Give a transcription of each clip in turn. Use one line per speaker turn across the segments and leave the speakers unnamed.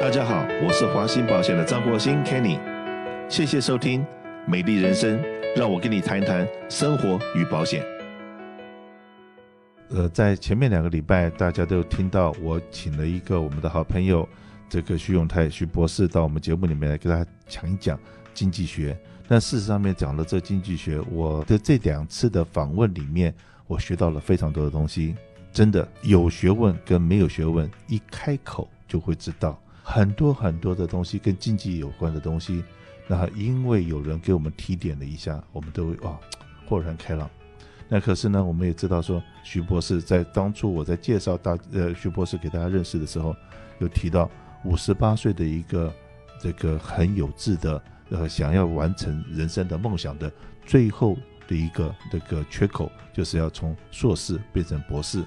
大家好，我是华兴保险的张国兴 Kenny，谢谢收听《美丽人生》，让我跟你谈一谈生活与保险。
呃，在前面两个礼拜，大家都听到我请了一个我们的好朋友，这个徐永泰徐博士到我们节目里面来给大家讲一讲经济学。但事实上面讲的这经济学，我的这两次的访问里面，我学到了非常多的东西。真的有学问跟没有学问，一开口就会知道。很多很多的东西跟经济有关的东西，那因为有人给我们提点了一下，我们都会哦豁然开朗。那可是呢，我们也知道说，徐博士在当初我在介绍大呃徐博士给大家认识的时候，有提到五十八岁的一个这个很有志的呃想要完成人生的梦想的最后的一个这个缺口，就是要从硕士变成博士。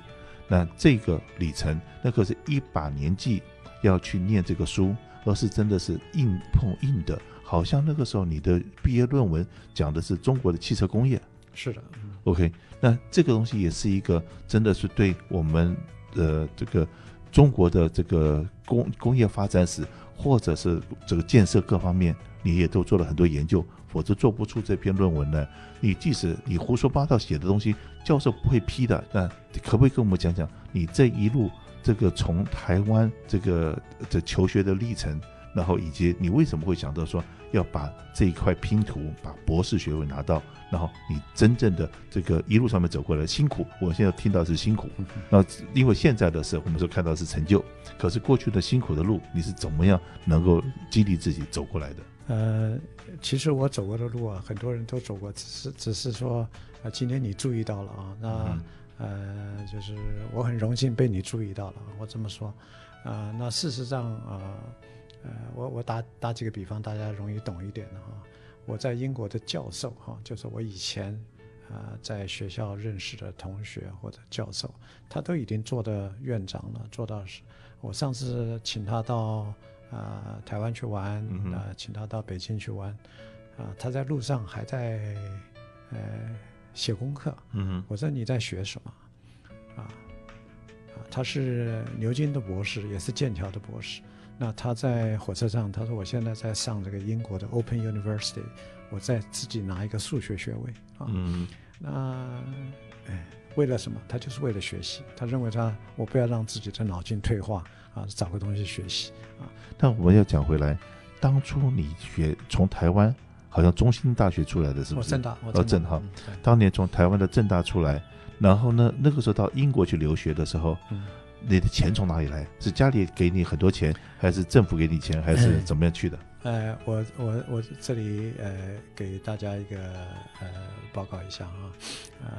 那这个里程，那可是一把年纪。要去念这个书，而是真的是硬碰硬的，好像那个时候你的毕业论文讲的是中国的汽车工业，
是的
，OK，那这个东西也是一个真的是对我们的这个中国的这个工工业发展史，或者是这个建设各方面，你也都做了很多研究，否则做不出这篇论文来。你即使你胡说八道写的东西，教授不会批的。那可不可以跟我们讲讲你这一路？这个从台湾这个的求学的历程，然后以及你为什么会想到说要把这一块拼图，把博士学位拿到，然后你真正的这个一路上面走过来辛苦，我现在听到是辛苦，那因为现在的是我们说看到是成就，可是过去的辛苦的路，你是怎么样能够激励自己走过来的？
呃，其实我走过的路啊，很多人都走过，只是只是说啊，今天你注意到了啊，那。嗯呃，就是我很荣幸被你注意到了，我这么说，啊、呃，那事实上啊，呃，呃，我我打打几个比方，大家容易懂一点的哈。我在英国的教授哈，就是我以前啊、呃、在学校认识的同学或者教授，他都已经做的院长了，做到是。我上次请他到啊、呃、台湾去玩，啊、请他到北京去玩，啊、呃，他在路上还在呃。写功课，嗯，我说你在学什么？啊，啊，他是牛津的博士，也是剑桥的博士。那他在火车上，他说我现在在上这个英国的 Open University，我在自己拿一个数学学位啊。嗯，那哎，为了什么？他就是为了学习。他认为他我不要让自己的脑筋退化啊，找个东西学习啊。
但我们要讲回来，当初你学从台湾。好像中兴大学出来的是不是？
正大，
哦，正大。当年从台湾的正大出来，然后呢，那个时候到英国去留学的时候，嗯，你的钱从哪里来？是家里给你很多钱，还是政府给你钱，还是怎么样去的？
呃，我我我这里呃给大家一个呃报告一下啊，呃。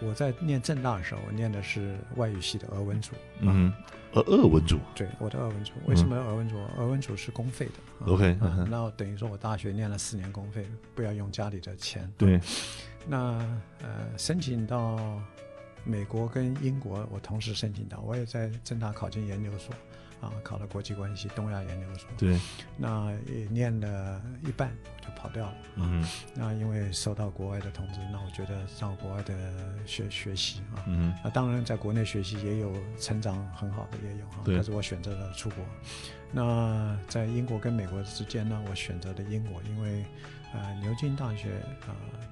我在念正大的时候，我念的是外语系的俄文组。
嗯，俄俄文组。
对，我的俄文组。为什么俄文组？嗯、俄文组是公费的。
OK，
那等于说我大学念了四年公费，不要用家里的钱。
对。
那呃，申请到美国跟英国，我同时申请到，我也在正大考进研究所。啊，考了国际关系东亚研究所，
对，
那也念了一半就跑掉了。嗯，那因为受到国外的通知，那我觉得到国外的学学习啊，嗯，那当然在国内学习也有成长很好的也有啊，但是我选择了出国。那在英国跟美国之间呢，我选择了英国，因为呃牛津大学啊。呃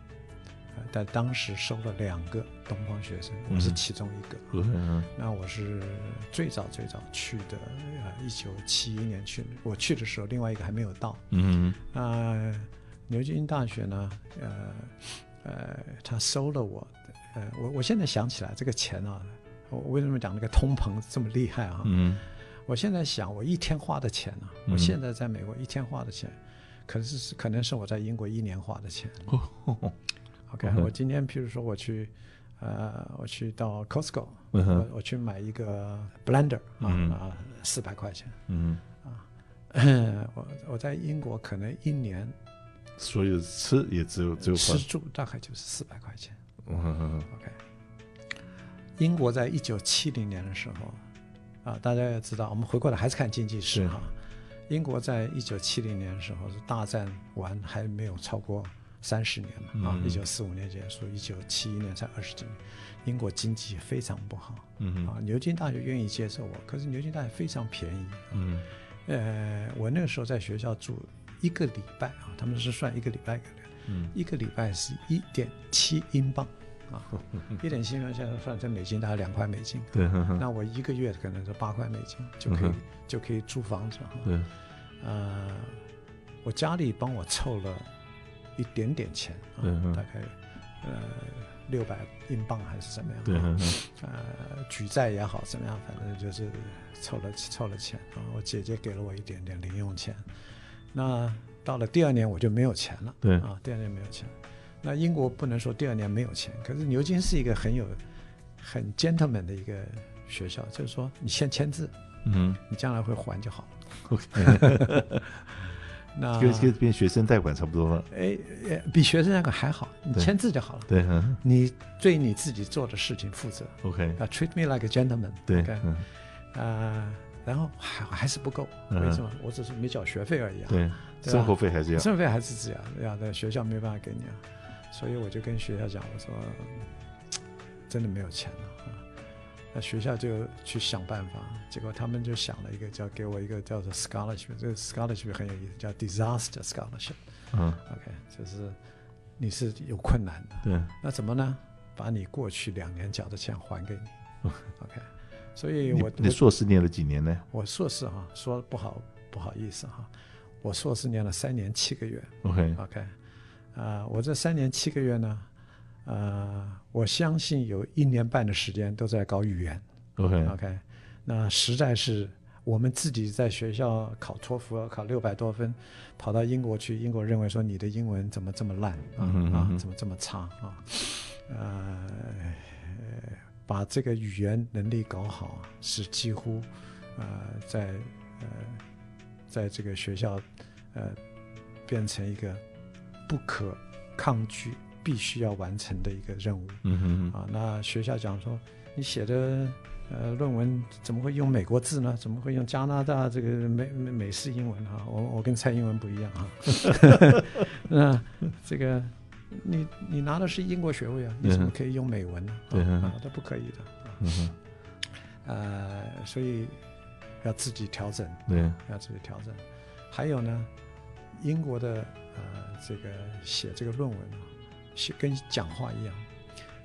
在当时收了两个东方学生，我是其中一个。嗯嗯、那我是最早最早去的，呃，一九七一年去。我去的时候，另外一个还没有到。嗯，那牛津大学呢？呃呃，他收了我。呃，我我现在想起来，这个钱啊，我为什么讲那个通膨这么厉害啊？嗯，我现在想，我一天花的钱啊，我现在在美国一天花的钱，可是可能是我在英国一年花的钱。哦 OK，我今天譬如说我去，呃，我去到 Costco，我我去买一个 blender 啊啊，四百块钱，嗯。啊，我我在英国可能一年，
所有吃也只有只有
吃住大概就是四百块钱。嗯 OK，英国在一九七零年的时候，啊，大家也知道，我们回过来还是看经济史哈。英国在一九七零年的时候是大战完还没有超过。三十年了啊，一九四五年结束，一九七一年才二十几年。英国经济非常不好，嗯啊，牛津大学愿意接受我，可是牛津大学非常便宜，嗯，呃，我那个时候在学校住一个礼拜啊，他们是算一个礼拜的，嗯，一个礼拜是一点七英镑，啊，一点七英镑现在算成美金大概两块美金，对，那我一个月可能是八块美金就可以就可以租房子，哈，对，呃，我家里帮我凑了一点点钱，啊，大概，呃。六百英镑还是怎么样？对，呃，举债也好，怎么样，反正就是凑了凑了钱啊。我姐姐给了我一点点零用钱。那到了第二年我就没有钱了。对啊，第二年没有钱。那英国不能说第二年没有钱，可是牛津是一个很有很 gentleman 的一个学校，就是说你先签字，嗯，你将来会还就好了。OK。
那跟跟变学生贷款差不多了，
哎，比学生贷款还好，你签字就好了。对，嗯，你对你自己做的事情负责。OK，啊，treat me like a gentleman。对，啊，然后还还是不够，为什么？我只是没缴学费而已啊。对，
生活费还是要，
生活费还是这样，要在学校没办法给你啊，所以我就跟学校讲，我说 真的没有钱了。那学校就去想办法，结果他们就想了一个叫给我一个叫做 scholarship，这个 scholarship 很有意思，叫 disaster scholarship。嗯，OK，就是你是有困难的，对，那怎么呢？把你过去两年缴的钱还给你。OK，所以我
你硕士念了几年呢？
我硕士哈，说不好不好意思哈，我硕士念了三年七个月。OK，OK，啊，我这三年七个月呢？呃，我相信有一年半的时间都在搞语言。OK OK，那实在是我们自己在学校考托福要考六百多分，跑到英国去，英国认为说你的英文怎么这么烂啊、啊，怎么这么差啊？呃，把这个语言能力搞好是几乎呃在呃在这个学校呃变成一个不可抗拒。必须要完成的一个任务。嗯哼，哼啊，那学校讲说，你写的呃论文怎么会用美国字呢？怎么会用加拿大这个美美美式英文啊？我我跟蔡英文不一样啊。那这个你你拿的是英国学位啊，你怎么可以用美文呢？对啊，这不可以的。嗯哼，呃，所以要自己调整。对，要自己调整。还有呢，英国的呃这个写这个论文啊。跟讲话一样，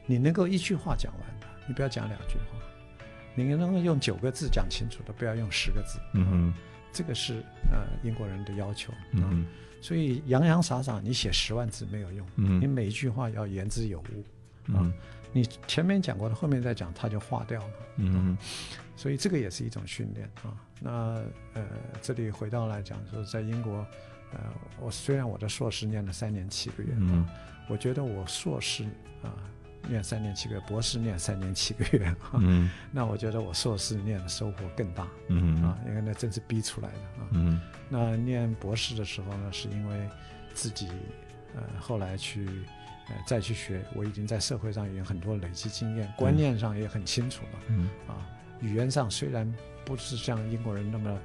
你能够一句话讲完的，你不要讲两句话。你能够用九个字讲清楚的，不要用十个字。嗯哼，这个是呃英国人的要求。嗯哼，所以洋洋洒洒你写十万字没有用。嗯，你每一句话要言之有物。嗯，你前面讲过的，后面再讲，它就化掉了。嗯，所以这个也是一种训练啊。那呃，这里回到来讲说，在英国，呃，我虽然我的硕士念了三年七个月。嗯。我觉得我硕士啊念三年七个月，博士念三年七个月，嗯，那我觉得我硕士念的收获更大，嗯啊，因为那真是逼出来的啊，嗯，那念博士的时候呢，是因为自己呃后来去呃再去学，我已经在社会上已经很多累积经验，观念上也很清楚了，嗯啊，语言上虽然不是像英国人那么。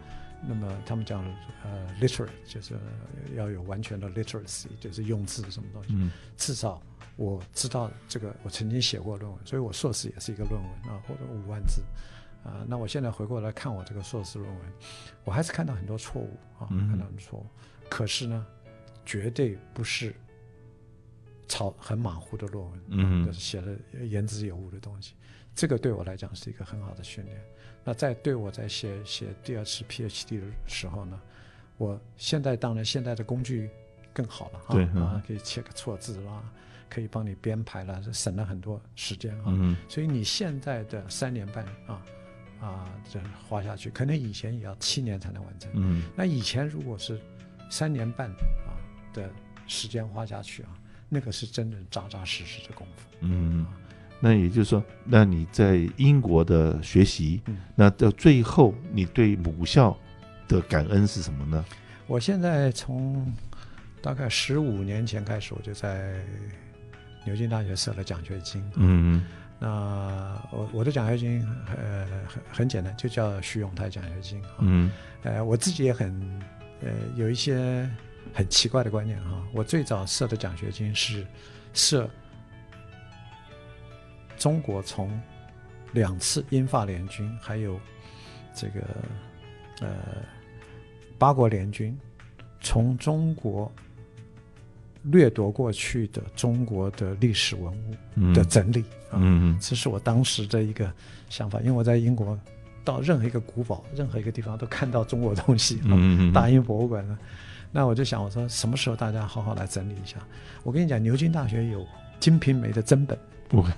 那么他们讲呃，literate 就是要有完全的 literacy，就是用字什么东西。嗯。至少我知道这个，我曾经写过论文，所以我硕士也是一个论文啊，或者五万字啊。那我现在回过来看我这个硕士论文，我还是看到很多错误啊，看到很多错误。可是呢，绝对不是草很马虎的论文，嗯，就是写的言之有物的东西。这个对我来讲是一个很好的训练。那在对我在写写第二次 PhD 的时候呢，我现在当然现在的工具更好了对啊，可以切个错字啦，可以帮你编排了，省了很多时间啊。嗯、所以你现在的三年半啊啊这花下去，可能以前也要七年才能完成。嗯，那以前如果是三年半啊的时间花下去啊，那个是真正扎扎实实的功夫。嗯。
那也就是说，那你在英国的学习，嗯、那到最后，你对母校的感恩是什么呢？
我现在从大概十五年前开始，我就在牛津大学设了奖学金。嗯，那我我的奖学金呃很很简单，就叫徐永泰奖学金。嗯，呃，我自己也很呃有一些很奇怪的观念啊。我最早设的奖学金是设中国从两次英法联军，还有这个呃八国联军从中国掠夺过去的中国的历史文物的整理啊，嗯，这是我当时的一个想法，因为我在英国。到任何一个古堡，任何一个地方都看到中国东西，嗯、大英博物馆呢，那我就想，我说什么时候大家好好来整理一下？我跟你讲，牛津大学有《金瓶梅》的真本，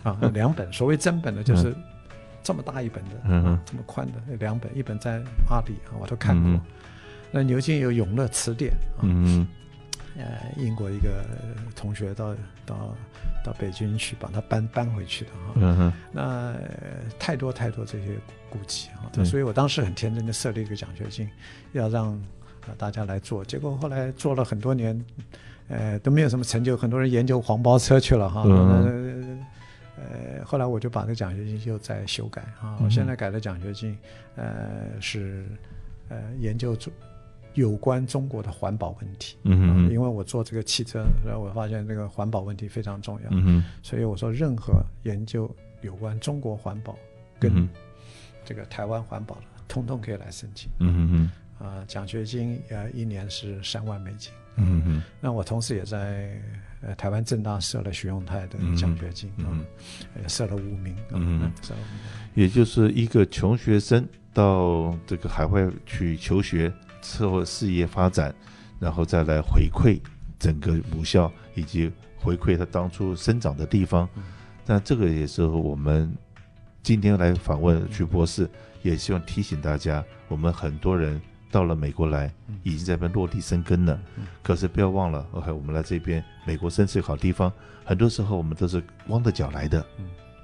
啊，两本。所谓真本呢，就是这么大一本的，嗯啊、这么宽的两本，一本在阿里啊，我都看过。嗯、那牛津有《永乐词典》啊。嗯呃，英国一个同学到到到北京去，把它搬搬回去的哈。嗯哼。那、呃、太多太多这些古籍啊，所以我当时很天真的设立一个奖学金，要让大家来做。结果后来做了很多年，呃都没有什么成就，很多人研究黄包车去了哈。嗯。呃，后来我就把这个奖学金又再修改啊，我现在改的奖学金，呃是呃研究中。有关中国的环保问题，嗯因为我做这个汽车，然后我发现这个环保问题非常重要，嗯哼，所以我说任何研究有关中国环保跟这个台湾环保的，通通可以来申请，嗯呃，奖学金呃一年是三万美金，嗯嗯，那我同时也在呃台湾正大设了徐永泰的奖学金，嗯哼，也设了五名，嗯哼，设了五名，
也就是一个穷学生到这个海外去求学。之后事业发展，然后再来回馈整个母校，以及回馈他当初生长的地方。那这个也是我们今天来访问徐博士，也希望提醒大家，我们很多人到了美国来，已经在那边落地生根了。可是不要忘了，OK，我们来这边，美国真是个好地方。很多时候我们都是光着脚来的，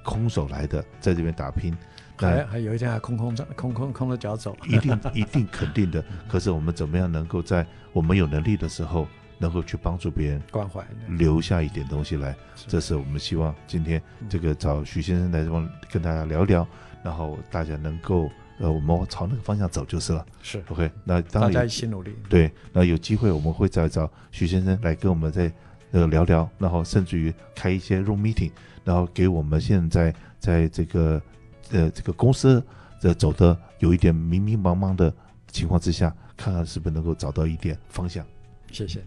空手来的，在这边打拼。
还还有一天还空空着空空空着脚走，
一定 一定肯定的。可是我们怎么样能够在我们有能力的时候，能够去帮助别人，
关怀，
留下一点东西来？这是我们希望今天这个找徐先生来这边跟大家聊聊，然后大家能够呃，我们朝那个方向走就是了。
是
OK，那当
大家一起努力。
对，那有机会我们会再找徐先生来跟我们再呃聊聊，然后甚至于开一些 room meeting，然后给我们现在在这个。呃，这个公司的走的有一点迷迷茫茫的情况之下，看看是不是能够找到一点方向。
谢谢。